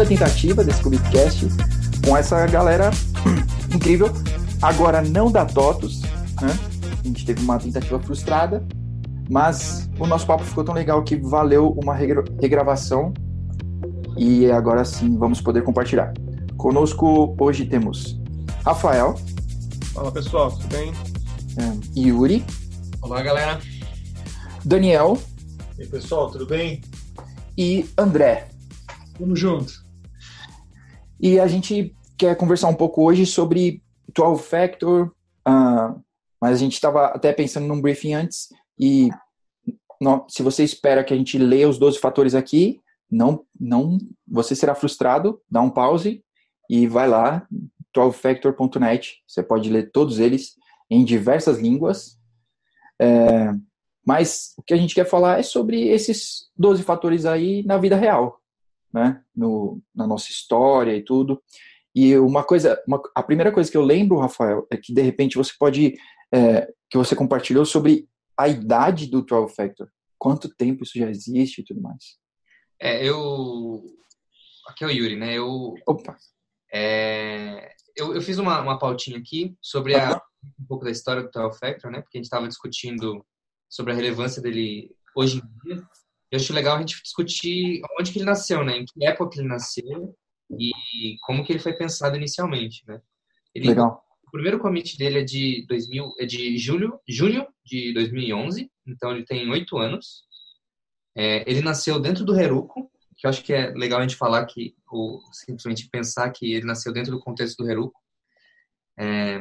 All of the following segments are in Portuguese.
Segunda tentativa desse Clubcast com essa galera incrível. Agora não da TOTUS, né? A gente teve uma tentativa frustrada, mas o nosso papo ficou tão legal que valeu uma regravação e agora sim vamos poder compartilhar. Conosco hoje temos Rafael. Fala pessoal, tudo bem? É, Yuri. Olá galera. Daniel. E aí pessoal, tudo bem? E André. Tamo junto. E a gente quer conversar um pouco hoje sobre 12 Factor, uh, mas a gente estava até pensando num briefing antes e se você espera que a gente leia os 12 fatores aqui, não, não, você será frustrado, dá um pause e vai lá, 12factor.net, você pode ler todos eles em diversas línguas. É, mas o que a gente quer falar é sobre esses 12 fatores aí na vida real, né? No, na nossa história e tudo. E uma coisa, uma, a primeira coisa que eu lembro, Rafael, é que de repente você pode, é, que você compartilhou sobre a idade do 12 Factor. Quanto tempo isso já existe e tudo mais. É, eu. Aqui é o Yuri, né? Eu. Opa! É, eu, eu fiz uma, uma pautinha aqui sobre a, um pouco da história do 12 Factor, né? Porque a gente estava discutindo sobre a relevância dele hoje em dia. Eu acho legal a gente discutir onde que ele nasceu, né? Em que época ele nasceu e como que ele foi pensado inicialmente, né? Ele, legal. O primeiro commit dele é de 2000, é de julho, junho de 2011, então ele tem oito anos. É, ele nasceu dentro do Heruko, que eu acho que é legal a gente falar que, ou simplesmente pensar que ele nasceu dentro do contexto do Heruko. É,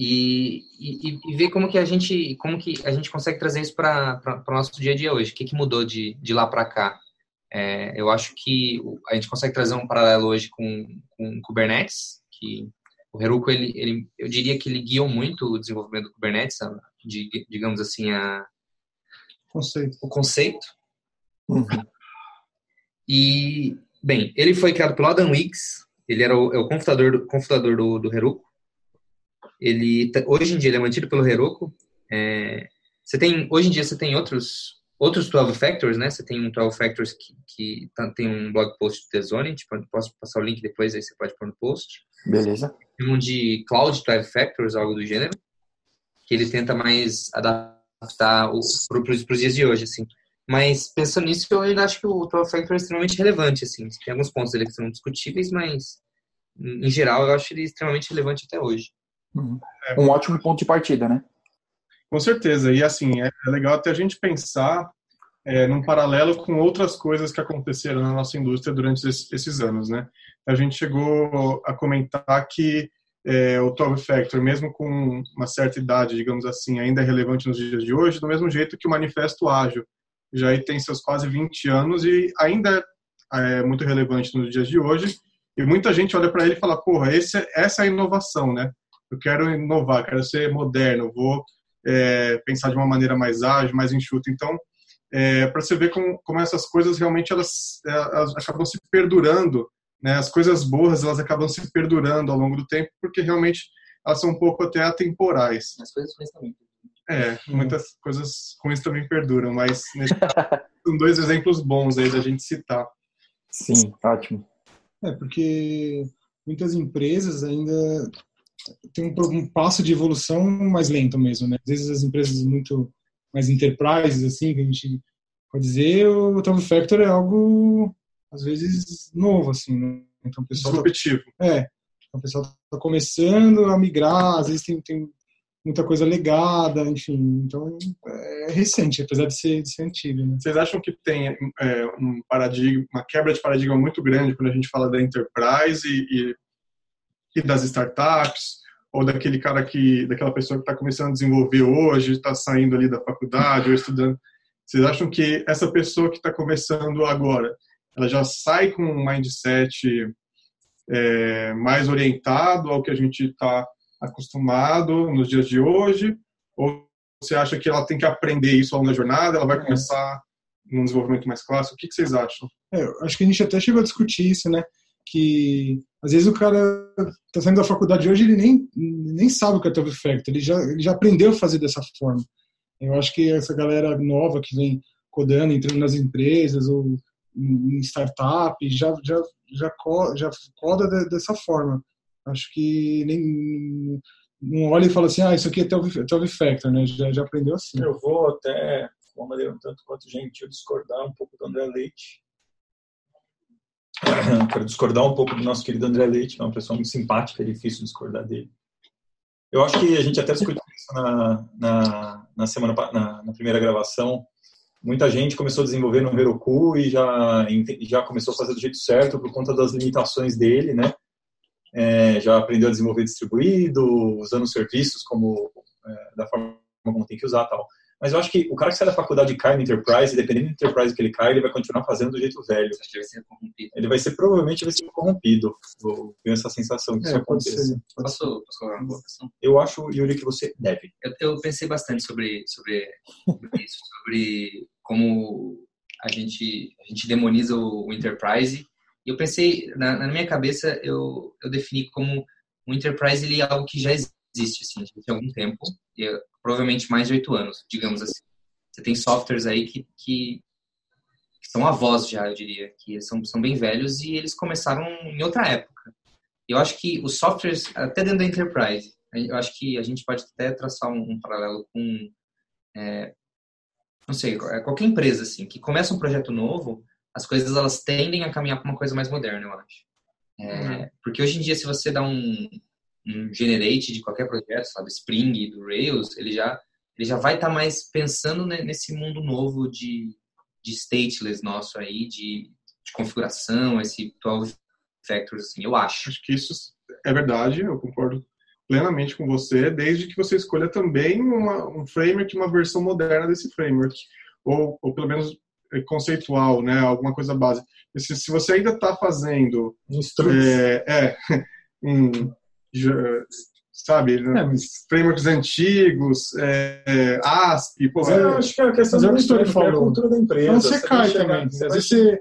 e, e, e, ver como que a gente como que a gente consegue trazer isso para o nosso dia a dia hoje. O que, que mudou de, de lá para cá? É, eu acho que a gente consegue trazer um paralelo hoje com, com Kubernetes, que o Heroku, ele, ele, eu diria que ele guiou muito o desenvolvimento do Kubernetes, de, digamos assim, a, conceito. o conceito. Uhum. E, bem, ele foi criado pelo Adam Wicks, ele era o, é o confundador, do, confundador do, do Heroku, ele hoje em dia ele é mantido pelo Heroku. É, você tem hoje em dia você tem outros outros 12 factors, né? Você tem um 12 factors que, que tá, tem um blog post do Zone, tipo, posso passar o link depois aí você pode pôr no post. Beleza. Tem um de Cloud 12 factors, algo do gênero, que ele tenta mais adaptar para os dias de hoje, assim. Mas pensando nisso, eu ainda acho que o 12 factor é extremamente relevante, assim. Tem alguns pontos dele que são discutíveis, mas em geral eu acho ele extremamente relevante até hoje. Uhum. Um ótimo ponto de partida, né? Com certeza. E assim, é, é legal até a gente pensar é, num paralelo com outras coisas que aconteceram na nossa indústria durante esses, esses anos, né? A gente chegou a comentar que é, o 12 Factor, mesmo com uma certa idade, digamos assim, ainda é relevante nos dias de hoje, do mesmo jeito que o Manifesto Ágil já tem seus quase 20 anos e ainda é muito relevante nos dias de hoje. E muita gente olha para ele e fala, porra, esse, essa é a inovação, né? Eu quero inovar, quero ser moderno, vou é, pensar de uma maneira mais ágil, mais enxuta. Então, é, para você ver como, como essas coisas realmente elas, é, elas acabam se perdurando, né? As coisas boas elas acabam se perdurando ao longo do tempo, porque realmente elas são um pouco até atemporais. As coisas ruins também. É, muitas coisas ruins também perduram, mas nesse são dois exemplos bons aí da gente citar. Sim, ótimo. É, porque muitas empresas ainda tem um, um, passo de evolução mais lento mesmo, né? Às vezes as empresas muito mais enterprises, assim, que a gente pode dizer, o Top Factor é algo, às vezes, novo, assim, né? Então, o pessoal tá Disruptivo. Tá, é, então, o pessoal está começando a migrar, às vezes tem, tem muita coisa legada, enfim, então é recente, apesar de ser, de ser antigo. Né? Vocês acham que tem é, um paradigma, uma quebra de paradigma muito grande quando a gente fala da enterprise e, e e das startups, ou daquele cara que, daquela pessoa que está começando a desenvolver hoje, está saindo ali da faculdade ou estudando. Vocês acham que essa pessoa que está começando agora, ela já sai com um mindset é, mais orientado ao que a gente está acostumado nos dias de hoje? Ou você acha que ela tem que aprender isso ao longo da jornada? Ela vai começar num desenvolvimento mais clássico? O que, que vocês acham? É, acho que a gente até chegou a discutir isso, né? que às vezes o cara está saindo da faculdade hoje ele nem, nem sabe o que é Factor, ele já, ele já aprendeu a fazer dessa forma. Eu acho que essa galera nova que vem codando, entrando nas empresas ou em startup, já, já, já, já coda dessa forma. Acho que nem não olha e fala assim, ah, isso aqui é Telv Factor, né? Já, já aprendeu assim. Eu vou até, de uma maneira um tanto quanto gentil, discordar um pouco do André Leite. Quero discordar um pouco do nosso querido André Leite, é uma pessoa muito simpática, é difícil discordar dele. Eu acho que a gente até discutiu isso na, na, na semana na, na, primeira gravação. Muita gente começou a desenvolver no Heroku e já, já começou a fazer do jeito certo por conta das limitações dele, né? É, já aprendeu a desenvolver distribuído, usando serviços como é, da forma como tem que usar tal. Mas eu acho que o cara que sai da faculdade e cai no Enterprise, dependendo do Enterprise que ele cai, ele vai continuar fazendo do jeito velho. Acho que vai ser corrompido. Ele vai ser, provavelmente, vai ser corrompido. Eu tenho essa sensação que é, isso aconteça. Posso, posso colocar uma questão? Eu acho, Yuri, que você deve. Eu, eu pensei bastante sobre, sobre, sobre isso, sobre como a gente, a gente demoniza o, o Enterprise. E eu pensei, na, na, minha cabeça, eu, eu defini como o Enterprise ele é algo que já existe, assim, há algum tempo. Provavelmente mais de oito anos, digamos assim. Você tem softwares aí que, que, que, são avós já, eu diria, que são, são bem velhos e eles começaram em outra época. Eu acho que os softwares, até dentro da Enterprise, eu acho que a gente pode até traçar um, um paralelo com, é, não sei, é, qualquer empresa, assim, que começa um projeto novo, as coisas elas tendem a caminhar para uma coisa mais moderna, eu acho. É, uhum. Porque hoje em dia, se você dá um, um generate de qualquer projeto, sabe, Spring, do Rails, ele já ele já vai estar tá mais pensando nesse mundo novo de, de stateless nosso aí, de, de configuração, esse 12 factors, assim, eu acho. Acho que isso é verdade, eu concordo plenamente com você, desde que você escolha também uma, um framework, uma versão moderna desse framework, ou, ou pelo menos conceitual, né, alguma coisa básica. Se, se você ainda está fazendo... É, é um, sabe, é, frameworks antigos, é, é, ASP, pô, eu acho que é a questão da história é a cultura da empresa. Então você, você cai também. Às vezes você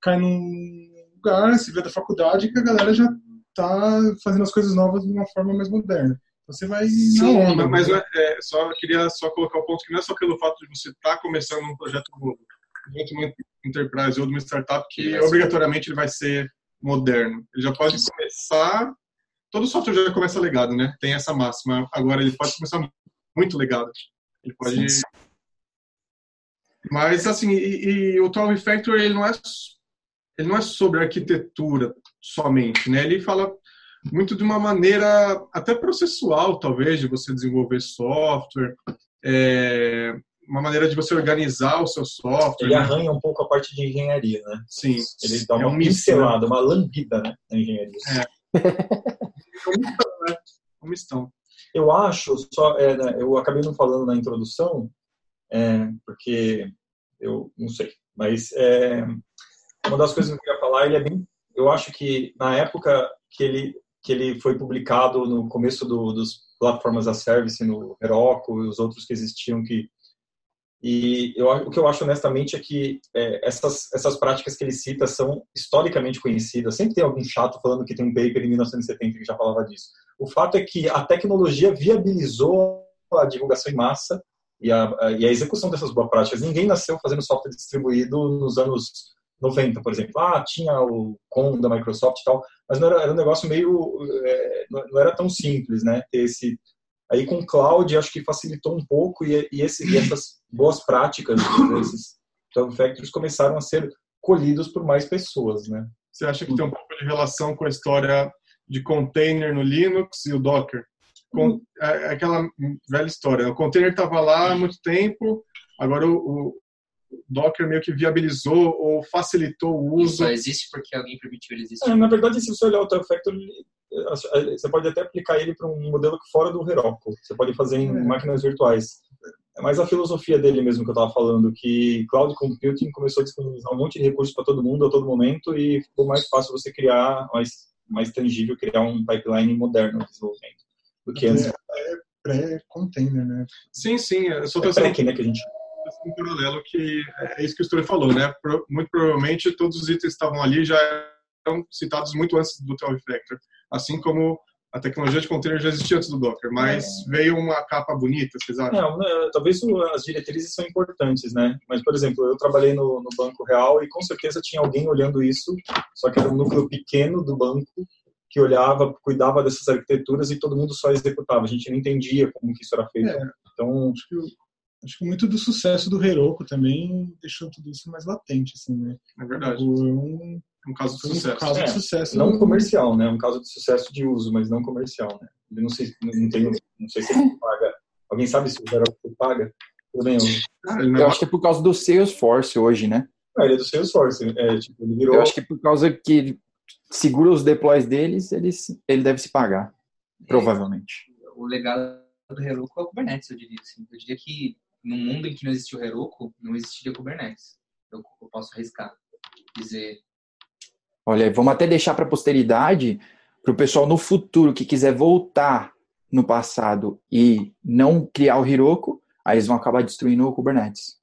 cai num lugar, se vê da faculdade, que a galera já tá fazendo as coisas novas de uma forma mais moderna. Você vai Sim, na onda. Mas né? é, só queria só colocar o ponto que não é só pelo fato de você estar tá começando um projeto novo, de uma enterprise ou de uma startup, que obrigatoriamente ele vai ser moderno. Ele já pode começar todo software já começa legado, né? Tem essa máxima. Agora ele pode começar muito legado. Ele pode. Sim. Mas assim, e, e o 12 Factor ele não é ele não é sobre arquitetura somente, né? Ele fala muito de uma maneira até processual, talvez, de você desenvolver software, é, uma maneira de você organizar o seu software. Ele né? arranha um pouco a parte de engenharia, né? Sim. Ele dá uma é um pincelada, uma lambida né, na engenharia. É. Comistão, né? Comistão. Eu acho, só, é, né, eu acabei não falando na introdução, é, porque eu não sei, mas é, uma das coisas que eu queria falar, ele é bem, eu acho que na época que ele que ele foi publicado no começo do, dos plataformas a service no Heroku e os outros que existiam que e eu, o que eu acho honestamente é que é, essas, essas práticas que ele cita são historicamente conhecidas. Sempre tem algum chato falando que tem um paper em 1970 que já falava disso. O fato é que a tecnologia viabilizou a divulgação em massa e a, e a execução dessas boas práticas. Ninguém nasceu fazendo software distribuído nos anos 90, por exemplo. Ah, tinha o com da Microsoft e tal, mas não era, era um negócio meio. É, não era tão simples, né? Ter esse Aí com o cloud acho que facilitou um pouco e, e, esse, e essas boas práticas, esses Cloud Factories começaram a ser colhidos por mais pessoas, né? Você acha que tem um pouco de relação com a história de container no Linux e o Docker? Com, uhum. é, é aquela velha história. O container estava lá há muito tempo, agora o, o, Docker meio que viabilizou ou facilitou o uso. Isso só existe porque alguém permitiu ele existir. É, na verdade, se você olhar o Factory, você pode até aplicar ele para um modelo que fora do Heroku. Você pode fazer em é. máquinas virtuais. É mais a filosofia dele mesmo que eu estava falando, que cloud computing começou a disponibilizar um monte de recursos para todo mundo a todo momento e ficou mais fácil você criar, mais, mais tangível, criar um pipeline moderno de desenvolvimento do que antes. É pré-container, né? Sim, sim. Eu sou é pré né, que a gente um paralelo que é isso que o Story falou, né? Muito provavelmente todos os itens que estavam ali já eram citados muito antes do 12 Factor assim como a tecnologia de container já existia antes do Docker, mas é. veio uma capa bonita, vocês acham? Não, não, talvez as diretrizes são importantes, né? Mas, por exemplo, eu trabalhei no, no, Banco Real e com certeza tinha alguém olhando isso, só que era um núcleo pequeno do banco que olhava, cuidava dessas arquiteturas e todo mundo só executava. A gente não entendia como que isso era feito. É. Então, acho que, acho que muito do sucesso do Heroku também deixou tudo isso mais latente, assim, né? É verdade. Um, um caso de sucesso. Um caso de sucesso. Não comercial, né? Um caso de sucesso de uso, mas não comercial, né? Eu não sei, não, tenho, não sei se ele paga. Alguém sabe se o Heroku paga? Eu, eu acho que é por causa do Salesforce hoje, né? Ah, ele é do Salesforce. É, tipo, ele virou... Eu acho que é por causa que segura os deploys deles, eles, ele deve se pagar, provavelmente. O legado do Heroku é o Kubernetes, eu diria. Assim. Eu diria que no mundo em que não existiu Heroku, não existiria Kubernetes. Eu, eu posso arriscar dizer Olha, vamos até deixar para a posteridade, para o pessoal no futuro que quiser voltar no passado e não criar o Heroku, aí eles vão acabar destruindo o Kubernetes.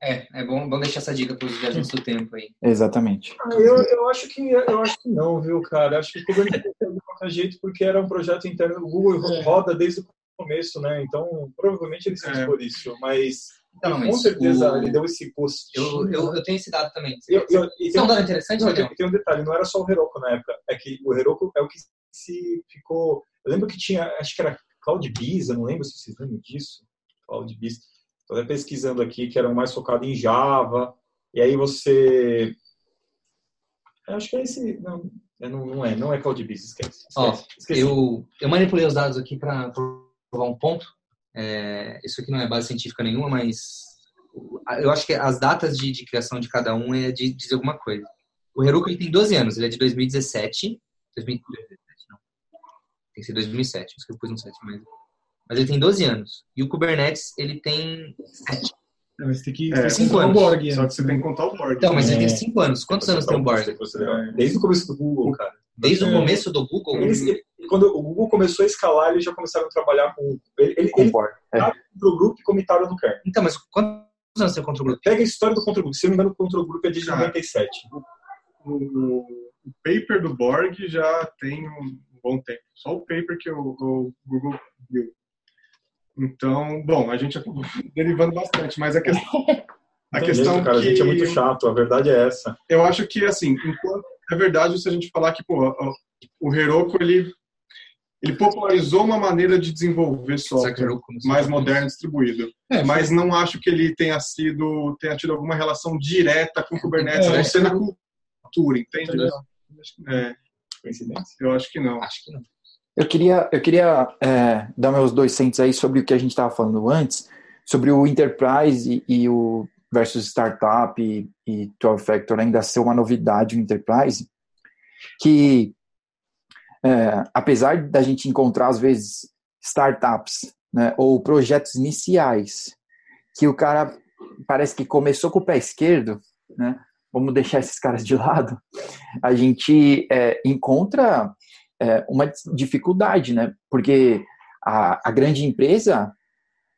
É, é bom, bom deixar essa dica para os viajantes do tempo aí. Exatamente. Ah, eu, eu, acho que, eu acho que não, viu, cara? Acho que o Kubernetes é de qualquer jeito porque era um projeto interno do Google e roda desde o começo, né? Então, provavelmente eles fez é. por isso, mas então, com certeza o... ele deu esse post. Eu, eu, eu, tenho esse dado também. Eu, eu, Isso é um dado interessante, não, tem, tem, um detalhe, não era só o Heroku na época. É que o Heroku é o que se ficou. Eu lembro que tinha, acho que era CloudBees, eu não lembro se vocês lembram disso. CloudBees. Estou até pesquisando aqui, que era mais focado em Java. E aí você. Eu acho que é esse. Não, não, não é, não é CloudBees, esquece. esquece, Ó, esquece. Eu, eu manipulei os dados aqui para provar um ponto. É, isso aqui não é base científica nenhuma, mas eu acho que as datas de, de criação de cada um é de dizer alguma coisa. O Heroku ele tem 12 anos, ele é de 2017. 2017 não. Tem que ser 2007, isso que eu pus no 7, mas, mas ele tem 12 anos. E o Kubernetes, ele tem 7. Não, mas tem que é, 5 anos. Borg, só que você tem que contar o Borg. Então, mas ele tem 5 anos. Quantos anos tem o Borg? Desde o começo do Google, cara. Desde o é. começo do Google? Ele, quando o Google começou a escalar, eles já começaram a trabalhar com. Ele, ele, ele é. pro grupo e comentaram no kernel. Então, mas quantos anos tem o Control Group? Pega a história do Control Group. Se não me engano, o Control Group é de 97. O, o, paper do Borg já tem um bom tempo. Só o paper que o, o Google viu. Então, bom, a gente acabou derivando bastante, mas a questão. A questão cara, que... a gente é muito chato, a verdade é essa. Eu acho que, assim, enquanto é verdade se a gente falar que pô, o Heroku ele ele popularizou uma maneira de desenvolver software mais moderno distribuído. É, mas não acho que ele tenha sido tenha tido alguma relação direta com Kubernetes, é, a não ser na cultura, entende? É. Coincidência? Eu acho que não. Acho que não. Eu queria, eu queria é, dar meus dois centos aí sobre o que a gente estava falando antes, sobre o enterprise e, e o versus startup e, e 12 Factor ainda ser uma novidade no enterprise, que é, apesar da gente encontrar às vezes startups né, ou projetos iniciais que o cara parece que começou com o pé esquerdo, né, vamos deixar esses caras de lado, a gente é, encontra é, uma dificuldade, né, porque a, a grande empresa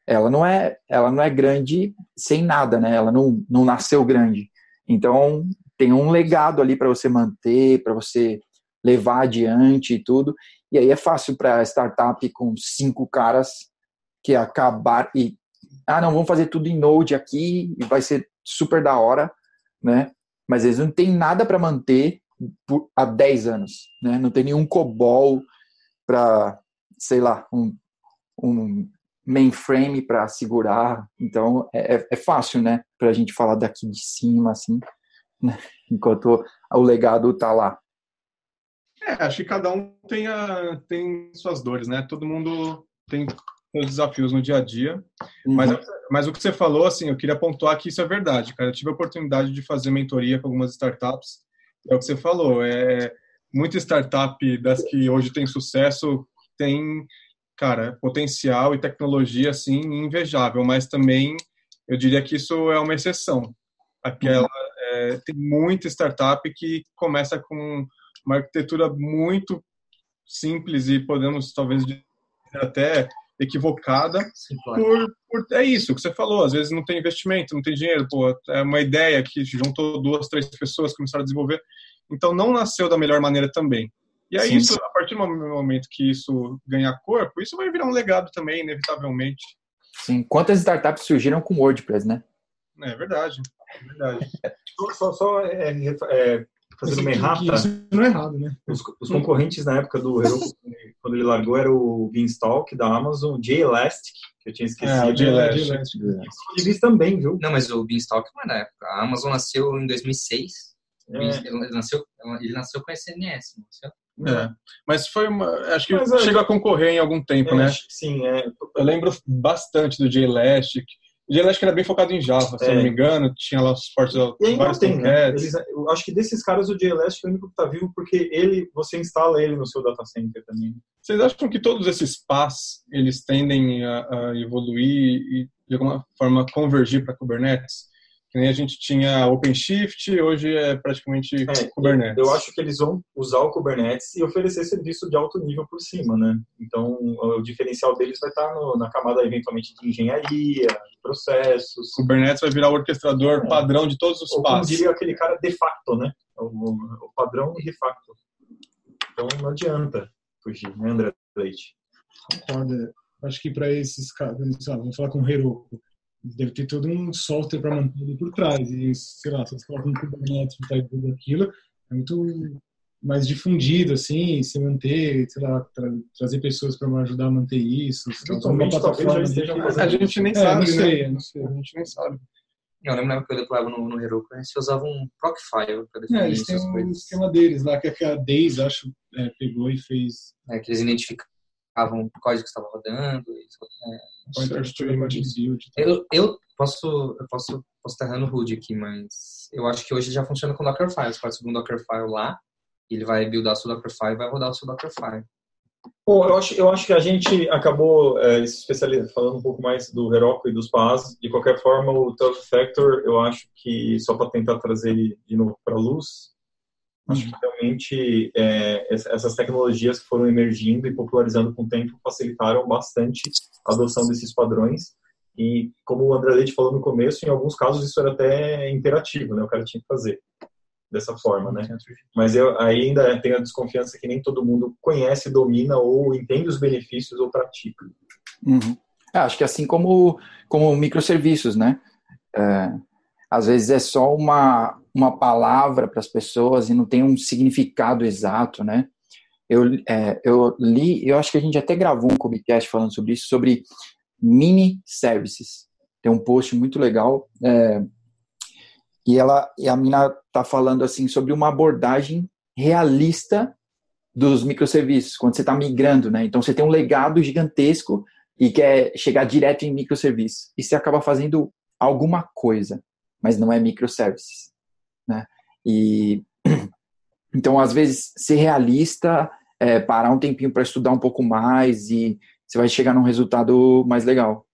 ela não é ela não é grande sem nada, né? Ela não, não nasceu grande. Então tem um legado ali para você manter, para você levar adiante e tudo. E aí é fácil para startup com cinco caras que acabar e ah não vamos fazer tudo em Node aqui e vai ser super da hora, né? Mas eles não têm nada para manter por, há 10 anos, né? Não tem nenhum COBOL para sei lá um, um mainframe para segurar. Então é, é, é fácil, né, para a gente falar daqui de cima, assim, né? enquanto o legado está lá. É, acho que cada um tem, a, tem suas dores, né? Todo mundo tem seus desafios no dia a dia. Uhum. Mas, mas o que você falou, assim, eu queria pontuar que isso é verdade, cara. Eu tive a oportunidade de fazer mentoria com algumas startups. É o que você falou, é muita startup das que hoje tem sucesso tem cara, potencial e tecnologia assim invejável, mas também eu diria que isso é uma exceção. Aquela é, tem muita startup que começa com uma arquitetura muito simples e podemos talvez dizer até equivocada por, por, é isso que você falou às vezes não tem investimento não tem dinheiro pô, é uma ideia que juntou duas três pessoas começaram a desenvolver então não nasceu da melhor maneira também E aí, Sim. isso, a partir do momento que isso ganhar corpo, isso vai virar um legado também, inevitavelmente. Sim. Quantas startups surgiram com WordPress, né? É verdade. É verdade. Só, só, só é, é, fazendo uma errata, Isso não é errado, né? os, os concorrentes na época do Heroku, quando ele largou, era o Beanstalk da Amazon, o JElastic, que eu tinha esquecido. É, o JElastic. JElastic. Eles também, viu? Não, mas o Beanstalk não é da época. A Amazon nasceu em 2006. É. Ele, nasceu, ele nasceu com a SNS, não nasceu? É. Mas foi uma. Acho que Mas, é, chegou a concorrer em algum tempo, É, né? Sim, é. Eu lembro bastante do JElastic. O JElastic era bem focado em Java, se É. eu não me engano. Tinha lá os suportes E ainda vários tem, né? Eles, eu acho que desses caras o JElastic é o único que tá vivo porque ele, você instala ele no seu data center também. Vocês acham que todos esses PaaS, eles tendem a, a evoluir e, de alguma forma, convergir para Kubernetes? Que nem a gente tinha OpenShift, hoje é praticamente É, Kubernetes. Eu acho que eles vão usar o Kubernetes e oferecer serviço de alto nível por cima, né? Então, o diferencial deles vai estar no- na camada, eventualmente, de engenharia, processos. Kubernetes vai virar o orquestrador É. padrão de todos os Ou como PaaS. diria aquele cara, de facto, né? O, o padrão de facto. Então, não adianta fugir, né, André Leite? Concordo. Acho que para esses caras, vamos falar com o Heroku, deve ter todo um software para manter ele por trás. E, sei lá, se você coloca um Kubernetes por trás tudo aquilo, é muito mais difundido, assim, se manter, sei lá, tra- trazer pessoas para ajudar a manter isso. uma talvez de- fazendo A gente nem É, sabe, não né? sei, eu não sei. A gente nem sabe. Eu lembro na época que eu deployava no, no Heroku, a gente usava um Procfile para definir É, eles têm um coisas. esquema deles lá, que a Days, acho, é, pegou e fez É, que eles identificavam o código que estava rodando. é. Eu, eu posso eu posso, posso estar errando rude aqui, mas eu acho que hoje já funciona com Dockerfile. Você pode subir um Dockerfile lá, ele vai buildar o seu Dockerfile e vai rodar o seu Dockerfile. Bom, eu acho, eu acho que a gente acabou é, se especializando, falando um pouco mais do Heroku e dos PaaS. De qualquer forma, o Tough Factor, eu acho que, só para tentar trazer ele de novo para a luz, acho que realmente é, ess- essas tecnologias que foram emergindo e popularizando com o tempo facilitaram bastante a adoção desses padrões. E, como o André Leite falou no começo, em alguns casos isso era até imperativo, né? O cara tinha que fazer dessa forma, né? Mas eu ainda tenho a desconfiança que nem todo mundo conhece, domina ou entende os benefícios ou pratica. Uhum. É, acho que assim como, como microserviços, né? É, às vezes é só uma, uma palavra para as pessoas e não tem um significado exato, né? Eu, é, eu li, eu acho que a gente até gravou um Kubicast falando sobre isso, sobre mini services. Tem um post muito legal é, e ela e a mina tá falando assim sobre uma abordagem realista dos microserviços quando você está migrando, né? Então você tem um legado gigantesco e quer chegar direto em microserviço e você acaba fazendo alguma coisa, mas não é microservices, né? E então às vezes ser realista, é, parar um tempinho para estudar um pouco mais e você vai chegar num resultado mais legal.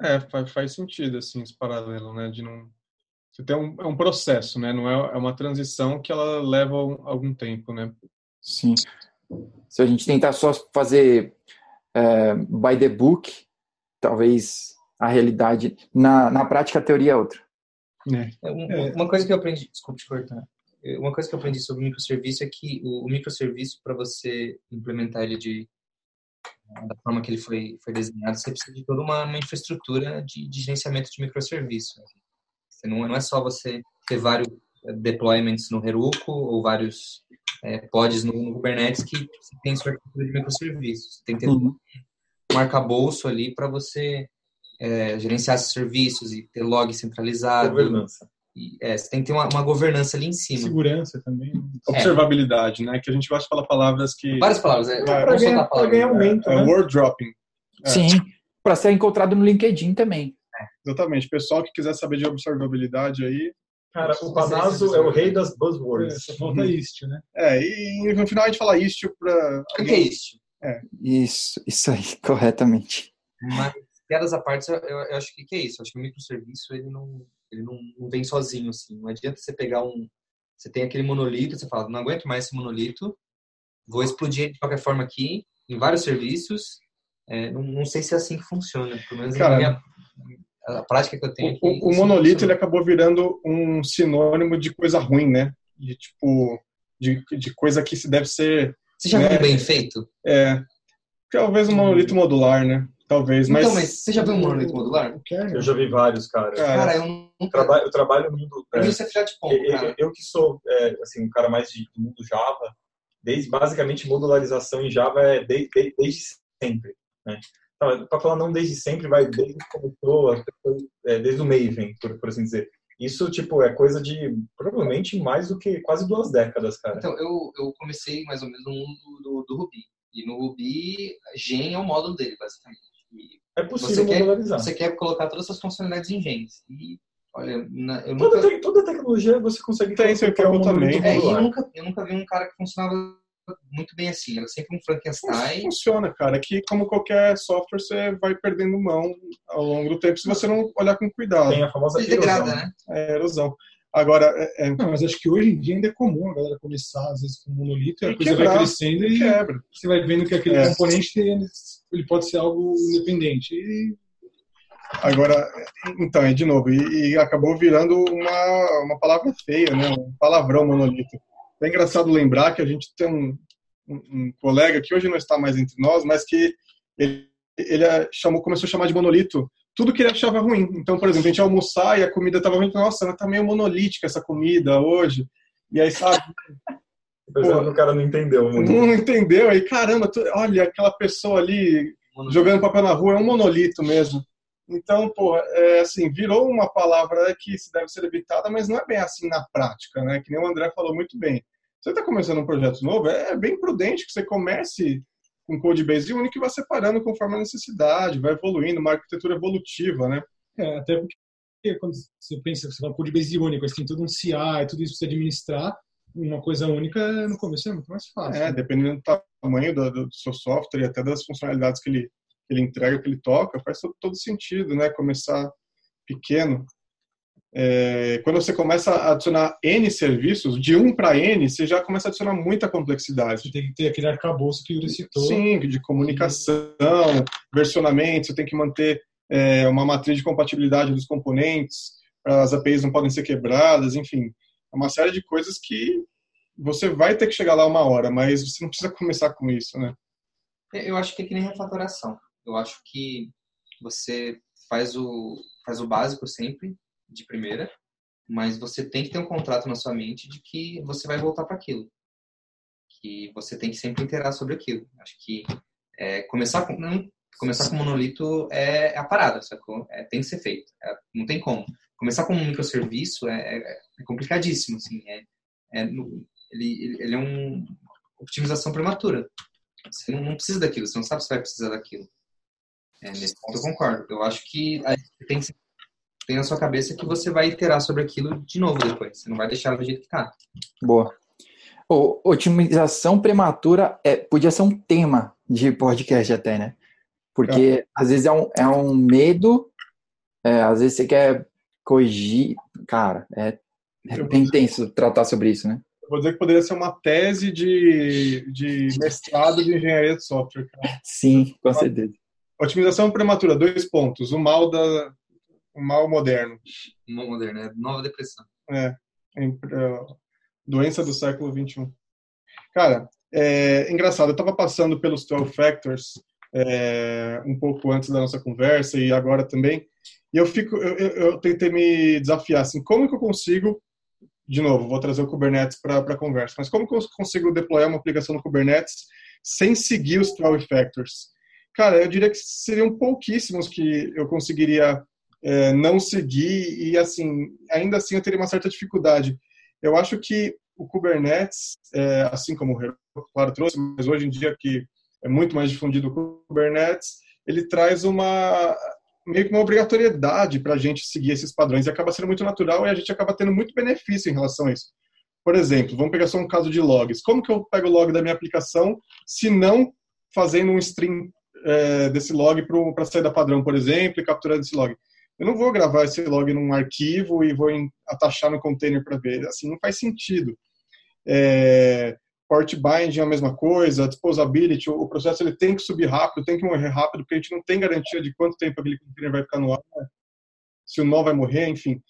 É, faz, faz sentido, assim, esse paralelo, né? De não... Você tem um, é um processo, né? Não é, é uma transição que ela leva um- algum tempo, né? Sim. Se a gente tentar só fazer é, by the book, talvez a realidade, na, na prática a teoria é outra. É, um- É. Uma coisa que eu aprendi, desculpe te cortar. É, Uma coisa que eu aprendi sobre microserviço é que o, o microserviço, para você implementar ele de, da forma que ele foi, foi desenhado, você precisa de toda uma, uma infraestrutura de, de gerenciamento de microserviço. Você não, não é só você ter vários eh, deployments no Heroku ou vários eh, pods no, no Kubernetes que você tem sua arquitetura de microserviços. Você tem que ter Uhum. um arcabouço ali para você eh, gerenciar esses serviços e ter log centralizado. Governança. E, é, você tem que ter uma, uma governança ali em cima. Segurança também. né? Observabilidade, né? Que a gente gosta de falar palavras que... Várias palavras. É, Vai, Para ganhar, palavra. ganhar aumento, É, né? word dropping. É. Sim, para ser encontrado no LinkedIn também. Exatamente. Pessoal que quiser saber de observabilidade aí. Cara, o Panazo é o rei das É, buzzwords. só falta isso, né? É, e no final a gente fala isso para. O que é isso? Isso, isso aí, corretamente. Mas, piadas à parte, eu, eu acho que, que é isso. Eu acho que o microserviço, ele não, ele não, não vem sozinho, assim. Não adianta você pegar um... Você tem aquele monolito, você fala, não aguento mais esse monolito, vou explodir de qualquer forma aqui, em vários serviços. É, não, não sei se é assim que funciona. Pelo menos Cara, na minha, a prática que eu tenho aqui. O, o isso não monolito ele acabou virando um sinônimo de coisa ruim, né? De tipo, de, de coisa que se deve ser. Você já né, viu bem feito? É, talvez um monolito modular, né? Talvez, mas. Então, mas você já viu um monolito modular? Eu já vi vários, cara. Cara, Cara, eu nunca. trabalho, eu trabalho no mundo. Pra é, mim isso é filha de pombo, eu, cara. eu- que sou é, assim um cara mais de, do mundo Java, desde basicamente modularização em Java é de- de- desde sempre, né? Para falar não desde sempre, vai desde que começou, até, é, desde o Maven, por, por assim dizer. Isso tipo é coisa de provavelmente mais do que quase duas décadas, cara. Então, eu, eu comecei mais ou menos no mundo do, do Ruby. E no Ruby, Gen é o módulo dele, basicamente. É possível você quer- modularizar. você quer colocar todas as funcionalidades em Gens. E, olha, na- eu Toda, nunca... te- toda tecnologia você consegue Tem seu campo também. É, e eu nunca, eu nunca vi um cara que funcionava muito bem assim. Era sempre um Frankenstein. Funciona, cara. Que como qualquer software, você vai perdendo mão ao longo do tempo se você não olhar com cuidado. Tem a famosa Ele degrada, erosão. né? É erosão. Agora, é, é, Não, mas acho que hoje em dia ainda é comum a galera começar, às vezes, com monolito, e a coisa quebrar. vai crescendo e quebra. você vai vendo que aquele É. componente ele, ele pode ser algo independente. E Agora, então, e de novo, e, e acabou virando uma, uma palavra feia, né? Um palavrão monolito. É engraçado lembrar que a gente tem um, um, um colega que hoje não está mais entre nós, mas que ele, ele chamou, começou a chamar de monolito tudo que ele achava ruim. Então, por exemplo, a gente ia almoçar e a comida estava ruim, nossa, mas tá meio monolítica essa comida hoje. E aí, sabe, Percebe que o cara não entendeu. muito. não entendeu. Aí, caramba, tu- olha, aquela pessoa ali jogando papel na rua é um monolito mesmo. Então, pô, é assim, virou uma palavra que se deve ser evitada, mas não é bem assim na prática, né? Que nem o André falou muito bem. Você está começando um projeto novo, é bem prudente que você comece com code base único e vá separando conforme a necessidade, vai evoluindo, uma arquitetura evolutiva, né? É, até porque quando você pensa que você vai por base único, assim, tudo um CI, tudo isso pra você administrar, uma coisa única no começo é muito mais fácil. É, dependendo do tamanho do, do seu software e até das funcionalidades que ele, que ele entrega, que ele toca, faz todo, todo sentido, né? Começar pequeno. É, quando você começa a adicionar N serviços, de 1 para N, você já começa a adicionar muita complexidade. Você tem que ter aquele arcabouço que o Yuri citou. Sim, de comunicação, versionamento, você tem que manter é, uma matriz de compatibilidade dos componentes, as APIs não podem ser quebradas, enfim, é uma série de coisas que você vai ter que chegar lá uma hora, mas você não precisa começar com isso, né? Eu acho que é que nem refatoração. Eu acho que você faz o, faz o básico sempre, de primeira, mas você tem que ter um contrato na sua mente de que você vai voltar para aquilo. Que você tem que sempre interar sobre aquilo. Acho que é, começar com não, começar com monolito é, é a parada, sacou? É, tem que ser feito. É, não tem como. Começar com um microserviço é, é, é complicadíssimo, assim. É, é ele, ele, é uma optimização prematura. Você não, não precisa daquilo, você não sabe se vai precisar daquilo. Nesse ponto eu concordo. Eu acho que aí você tem, que- tem na sua cabeça que você vai iterar sobre aquilo de novo depois. Você não vai deixar do jeito que tá. Boa. Ô, otimização prematura é, podia ser um tema de podcast até, né? Porque às vezes é um, é um medo, é, às vezes você quer corrigir. Cara, é, é bem tenso tratar sobre isso, né? Eu vou dizer que poderia ser uma tese de, de mestrado de engenharia de software. cara. Sim, com certeza. Otimização prematura, dois pontos. O mal da o mal moderno. Uma moderna, é nova depressão. É, em- é, doença do século 21. Cara, é engraçado, eu estava passando pelos 12 Factors é, um pouco antes da nossa conversa e agora também, e eu fico, eu, eu- eu tentei me desafiar, assim, como que eu consigo, de novo, vou trazer o Kubernetes para a conversa, mas como que eu consigo deployar uma aplicação no Kubernetes sem seguir os 12 Factors? Cara, eu diria que seriam pouquíssimos que eu conseguiria é, não seguir e assim ainda assim eu teria uma certa dificuldade. Eu acho que o Kubernetes, é, assim como o claro, trouxe, mas hoje em dia que é muito mais difundido o Kubernetes, ele traz uma meio que uma obrigatoriedade para a gente seguir esses padrões e acaba sendo muito natural e a gente acaba tendo muito benefício em relação a isso. Por exemplo, vamos pegar só um caso de logs. Como que eu pego o log da minha aplicação se não fazendo um stream é, desse log para saída padrão, por exemplo, e capturando esse log? Eu não vou gravar esse log num arquivo e vou atachar no container para ver. Assim, não faz sentido. É, port binding é a mesma coisa, disposability, o, processo ele tem que subir rápido, tem que morrer rápido, porque a gente não tem garantia de quanto tempo aquele container vai ficar no ar, se o nó vai morrer, enfim.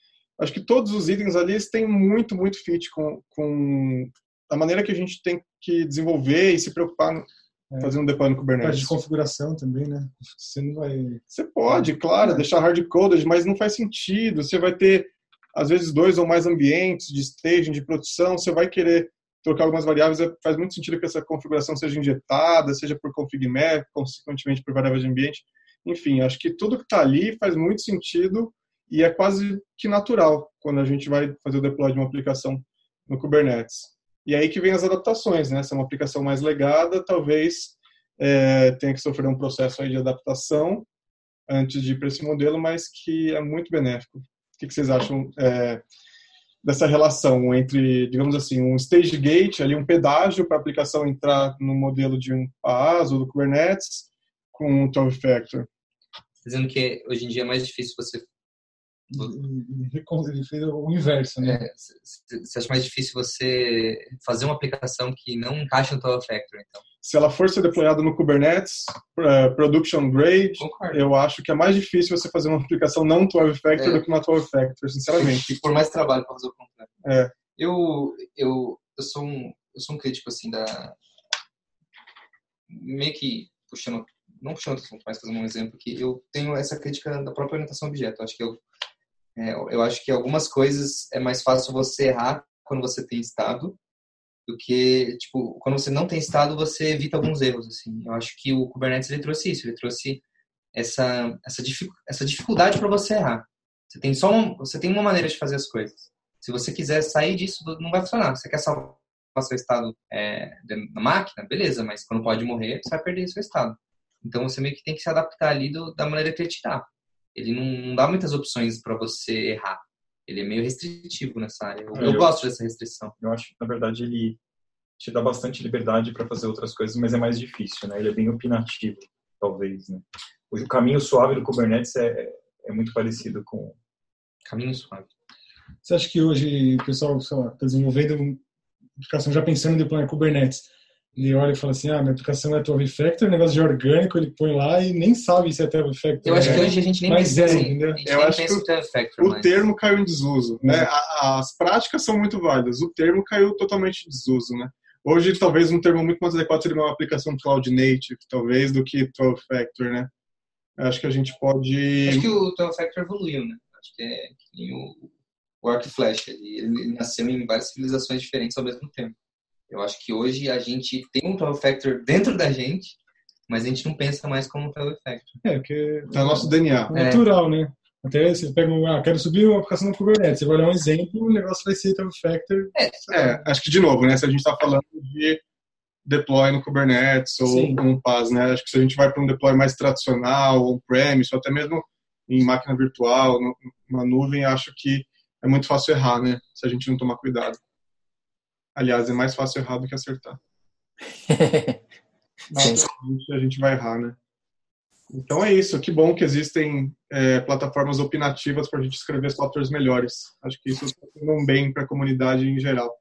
Acho que todos os itens ali têm muito, muito fit com, com, a maneira que a gente tem que desenvolver e se preocupar é. fazendo um deploy no Kubernetes. Parte de configuração também, né? Você não vai. Você pode, claro, é. deixar hard-coded, mas não faz sentido. Você vai ter, às vezes, dois ou mais ambientes de staging, de produção. Você vai querer trocar algumas variáveis. É, faz muito sentido que essa configuração seja injetada, seja por config map, consequentemente por variáveis de ambiente. Enfim, acho que tudo que está ali faz muito sentido e é quase que natural quando a gente vai fazer o deploy de uma aplicação no Kubernetes. E aí que vem as adaptações, né? Se é uma aplicação mais legada, talvez é, tenha que sofrer um processo aí de adaptação antes de ir para esse modelo, mas que é muito benéfico. O que, que vocês acham é, dessa relação entre, digamos assim, um stage gate, ali um pedágio para a aplicação entrar no modelo de um PaaS ou do Kubernetes com um 12 factor? Dizendo que hoje em dia é mais difícil você ele fez o inverso, né? É, você acha mais difícil você fazer uma aplicação que não encaixa no 12 Factor, então? Se ela for ser deployada no Kubernetes, uh, production grade, Concordo. eu acho que é mais difícil você fazer uma aplicação não 12 Factor é. do que uma 12 Factor, sinceramente. E por mais trabalho para fazer o contrário. É. Eu, eu, eu, sou um, eu sou um crítico, assim, da... Meio que puxando não puxando mas fazendo um exemplo que eu tenho essa crítica da própria orientação objeto. Acho que eu é, eu acho que algumas coisas é mais fácil você errar quando você tem estado do que, tipo, quando você não tem estado, você evita alguns erros, assim. Eu acho que o Kubernetes, ele trouxe isso, ele trouxe essa, essa, essa dificuldade para você errar. Você tem só uma, você tem uma maneira de fazer as coisas. Se você quiser sair disso, não vai funcionar. Você quer salvar seu estado é, na máquina, beleza, mas quando pode morrer, você vai perder seu estado. Então você meio que tem que se adaptar ali do, da maneira que ele te dá ele não, não dá muitas opções para você errar. Ele é meio restritivo nessa área. Eu, eu, eu, gosto dessa restrição. Eu acho que, na verdade, ele te dá bastante liberdade para fazer outras coisas, mas é mais difícil, né? Ele é bem opinativo, talvez, né? O caminho suave do Kubernetes é, é muito parecido com... Caminho suave. Você acha que hoje o pessoal está desenvolvendo uma aplicação já pensando em deployar Kubernetes, ele olha e fala assim, ah, minha aplicação é Tove Factor, negócio de orgânico, ele põe lá e nem sabe se é Tove Factor. Eu acho que hoje a gente nem mas pensa, é? Eu acho que o, o termo caiu em desuso, né? As práticas são muito válidas, o termo caiu totalmente em desuso, né? Hoje, talvez um termo muito mais adequado seria uma aplicação Cloud Native, talvez, do que 12 Factor, né? Eu acho que a gente pode... Acho que o 12 Factor evoluiu, né? Acho que é que o, o Arc Flash, ele, ele nasceu em várias civilizações diferentes ao mesmo tempo. Eu acho que hoje a gente tem um 12 factor dentro da gente, mas a gente não pensa mais como um 12 factor. É, porque tá no nosso DNA. É natural, né? Até você pega um, ah, quero subir uma aplicação no Kubernetes, você vai olhar um exemplo, o negócio vai ser 12 factor. É, é, acho que de novo, né? Se a gente está falando de deploy no Kubernetes ou Sim. um PaaS, né? Acho que se a gente vai para um deploy mais tradicional, on-premise, ou até mesmo em máquina virtual, numa nuvem, acho que é muito fácil errar, né? Se a gente não tomar cuidado. Aliás, é mais fácil errar do que acertar. Nossa, a gente vai errar, né? Então é isso. Que bom que existem é, plataformas opinativas para a gente escrever softwares melhores. Acho que isso está sendo um bem para a comunidade em geral.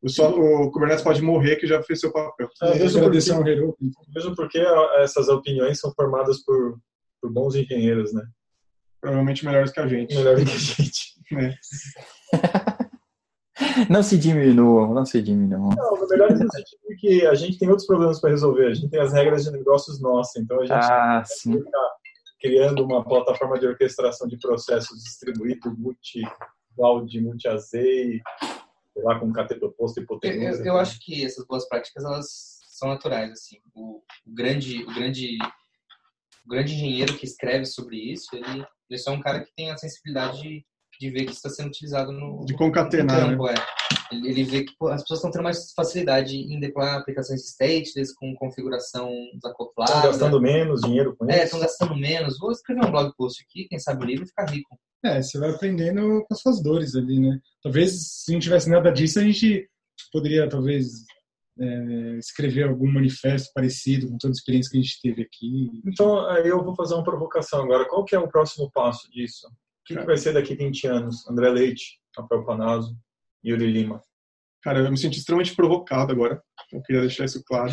O, só, o, Kubernetes pode morrer que já fez seu papel. É, mesmo, porque, mesmo porque essas opiniões são formadas por, por bons engenheiros, né? Provavelmente melhores que a gente. Melhores que a gente. É. Não se diminua, não se diminua. Não, na verdade, no sentido que a gente tem outros problemas para resolver. A gente tem as regras de negócios nossas, então a gente ah, sim. criando uma plataforma de orquestração de processos distribuído, multi-cloud, multi-AZ, sei lá, com cateto oposto e hipotenusa. Eu, eu acho que essas boas práticas, elas são naturais, assim. O, o grande... O grande o grande engenheiro que escreve sobre isso, ele, ele é só um cara que tem a sensibilidade de ver que está sendo utilizado no de concatenar, no campo, né? é. Ele, ele, vê que pô, as pessoas estão tendo mais facilidade em deployar aplicações stateless com configuração desacoplada. Estão gastando menos dinheiro com é, isso. É, estão gastando menos. Vou escrever um blog post aqui, quem sabe o livro ficar rico. É, você vai aprendendo com as suas dores ali, né? Talvez se não tivesse nada disso, a gente poderia talvez é, escrever algum manifesto parecido com toda a experiência que a gente teve aqui. Então, aí eu vou fazer uma provocação agora. Qual que é o próximo passo disso? Que, que vai ser daqui 20 anos? André Leite, Rafael Panazzo, Yuri Lima. Cara, eu me senti extremamente provocado agora. Eu queria deixar isso claro.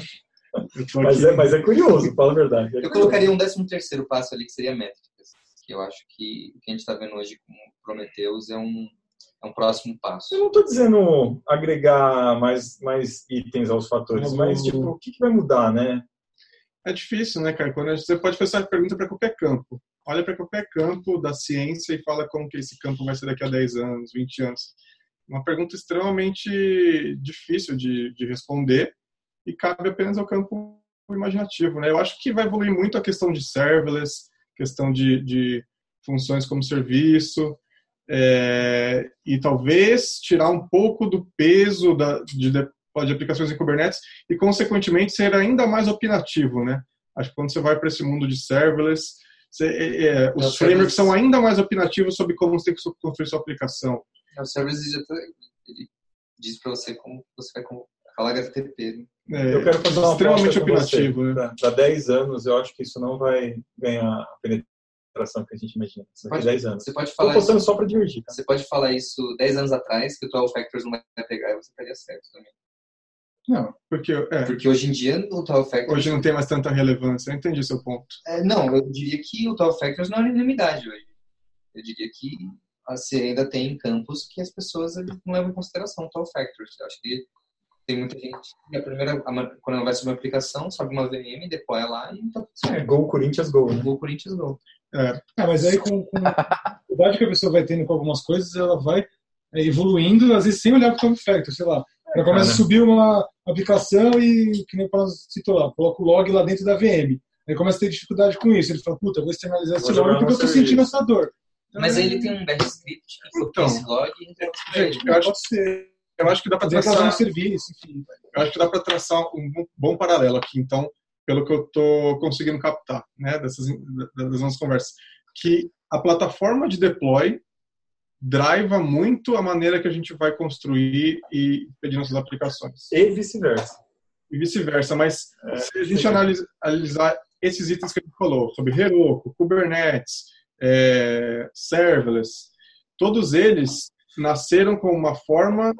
Mas é, mas, é, curioso, fala a verdade. É eu colocaria um 13 terceiro passo ali, que seria métricas. Que eu acho que o que a gente está vendo hoje com Prometheus é um, é um próximo passo. Eu não estou dizendo agregar mais, mais itens aos fatores, mas tipo, o que, que vai mudar, né? É difícil, né, cara? Quando você pode fazer essa pergunta para qualquer campo. Olha para qualquer campo da ciência e fala como que esse campo vai ser daqui a 10 anos, 20 anos. Uma pergunta extremamente difícil de, de responder e cabe apenas ao campo imaginativo, né? Eu acho que vai evoluir muito a questão de serverless, questão de, de funções como serviço, é, e talvez tirar um pouco do peso da, de, de aplicações em Kubernetes e, consequentemente, ser ainda mais opinativo, né? Acho que quando você vai para esse mundo de serverless, você, é, é os é, frameworks são ainda mais opinativos sobre como você tem que construir sua aplicação. É, o serverless ele diz para você como você vai falar HTTP. Né? É, eu quero fazer uma extremamente opinativo. Né? Para 10 anos, eu acho que isso não vai ganhar a penetração que a gente imagina. Daqui 10 anos. Você pode falar Estou isso, só para divergir. Tá? Você pode falar isso 10 anos atrás, que o 12 Factors não vai pegar e você estaria certo também. Não, porque, é. porque hoje em dia o 12 Factors... Hoje não tem mais tanta relevância, eu entendi seu ponto. É, não, eu diria que o 12 Factors não é unanimidade hoje. Eu diria que você ainda tem campos que as pessoas não levam em consideração o 12 Factors. Eu acho que tem muita gente a primeira, quando ela vai subir uma aplicação, sobe uma VM, deploy lá e tá tudo certo. É, go Corinthians Go. Né? Go Corinthians Go. É. Ah, mas aí com, com a idade que a pessoa vai tendo com algumas coisas, ela vai é, evoluindo, às vezes sem olhar para o Top Factor, sei lá. Ela começa a subir uma aplicação e, que nem o Paulo citou lá, coloca o log lá dentro da VM. Aí começa a ter dificuldade com isso. Ele fala, puta, vou externalizar esse log porque eu tô sentindo essa dor. Então, mas aí ele tem um bash script que então, esse log e gente, eu acho, pode ser. Eu acho que dá para traçar um serviço, enfim. Eu acho que dá para traçar um bom paralelo aqui, então, pelo que eu estou conseguindo captar, né, dessas das nossas conversas, que a plataforma de deploy driva muito a maneira que a gente vai construir e pedir nossas aplicações. E vice-versa. E vice-versa, mas é, se a gente analisar esses itens que a gente falou, sobre Heroku, Kubernetes, é, serverless, todos eles nasceram com uma forma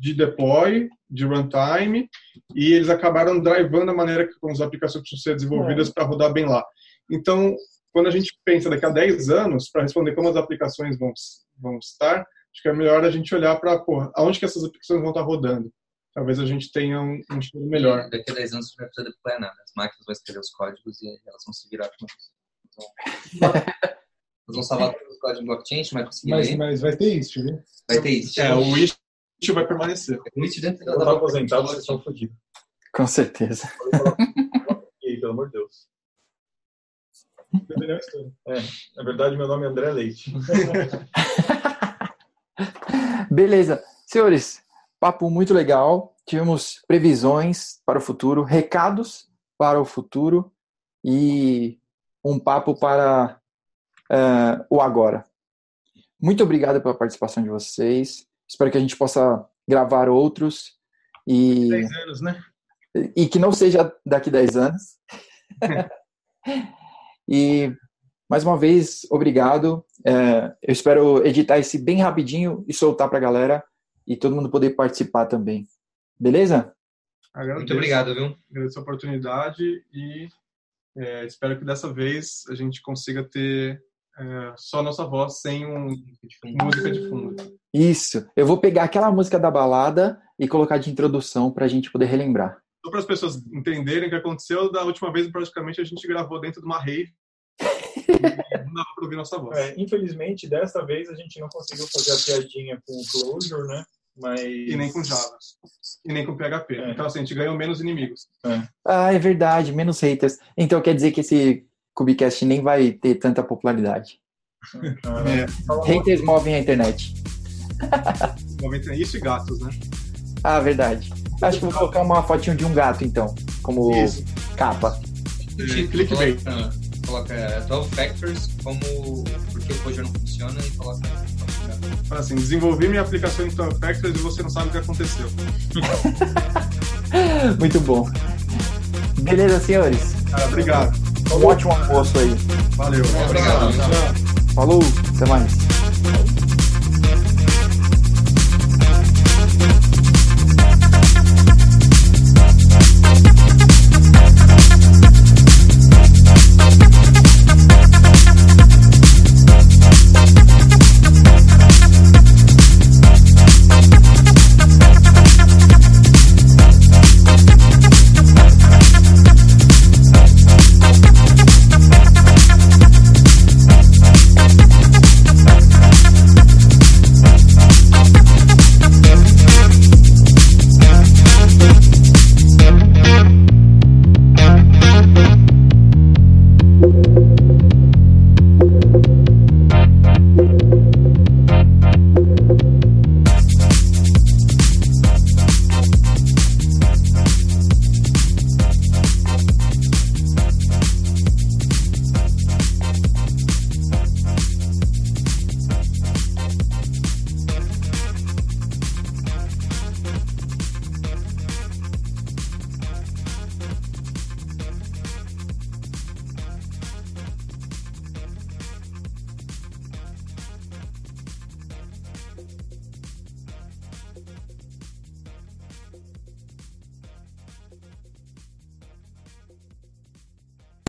de deploy, de runtime, e eles acabaram drivando a maneira que as aplicações precisam ser desenvolvidas é. para rodar bem lá. Então, quando a gente pensa daqui a 10 anos, para responder como as aplicações vão, vão estar, acho que é melhor a gente olhar para aonde que essas aplicações vão estar rodando. Talvez a gente tenha um, um estudo melhor. E daqui a 10 anos você vai precisar deployar nada. As máquinas vão escrever os códigos e elas vão se virar com isso. Então, elas vão salvar todos os códigos blockchain, vai conseguir mas, mas vai ter isso, viu? Vai ter isso. É, o Istio vai permanecer. O Istio dentro da... Eu aposentado, vocês estão fodidos. Com certeza. E aí, pelo amor de Deus. É, na verdade, meu nome é André Leite. Beleza. Senhores, papo muito legal. Tivemos previsões para o futuro, recados para o futuro e um papo para uh, o agora. Muito obrigado pela participação de vocês. Espero que a gente possa gravar outros. E, 10 anos, né? E que não seja daqui 10 anos. E mais uma vez, obrigado. É, eu espero editar esse bem rapidinho e soltar para a galera e todo mundo poder participar também. Beleza? Agradeço, Muito obrigado, viu? Agradeço a oportunidade e é, espero que dessa vez a gente consiga ter é, só nossa voz sem um, música de fundo. Isso. Eu vou pegar aquela música da balada e colocar de introdução para a gente poder relembrar só para as pessoas entenderem o que aconteceu, da última vez praticamente a gente gravou dentro de uma rave. Não para ouvir nossa voz. É, infelizmente, dessa vez a gente não conseguiu fazer a piadinha com o Clojure, né? Mas... E nem com Java. E nem com PHP. É. Então, assim, a gente ganhou menos inimigos. É. Ah, é verdade, menos haters. Então quer dizer que esse Cubicast nem vai ter tanta popularidade. É. Haters movem a internet. Isso e gatos, né? Ah, verdade. Acho que vou colocar uma fotinho de um gato, então, como Isso. capa. Clickbait. Coloca 12 Factors como porque o Cojur não funciona e coloca. Assim, desenvolvi minha aplicação em 12 Factors e você não sabe o que aconteceu. Muito bom. Beleza, senhores? Ah, obrigado. Um ótimo almoço aí. Valeu. Obrigado. Falou, até mais.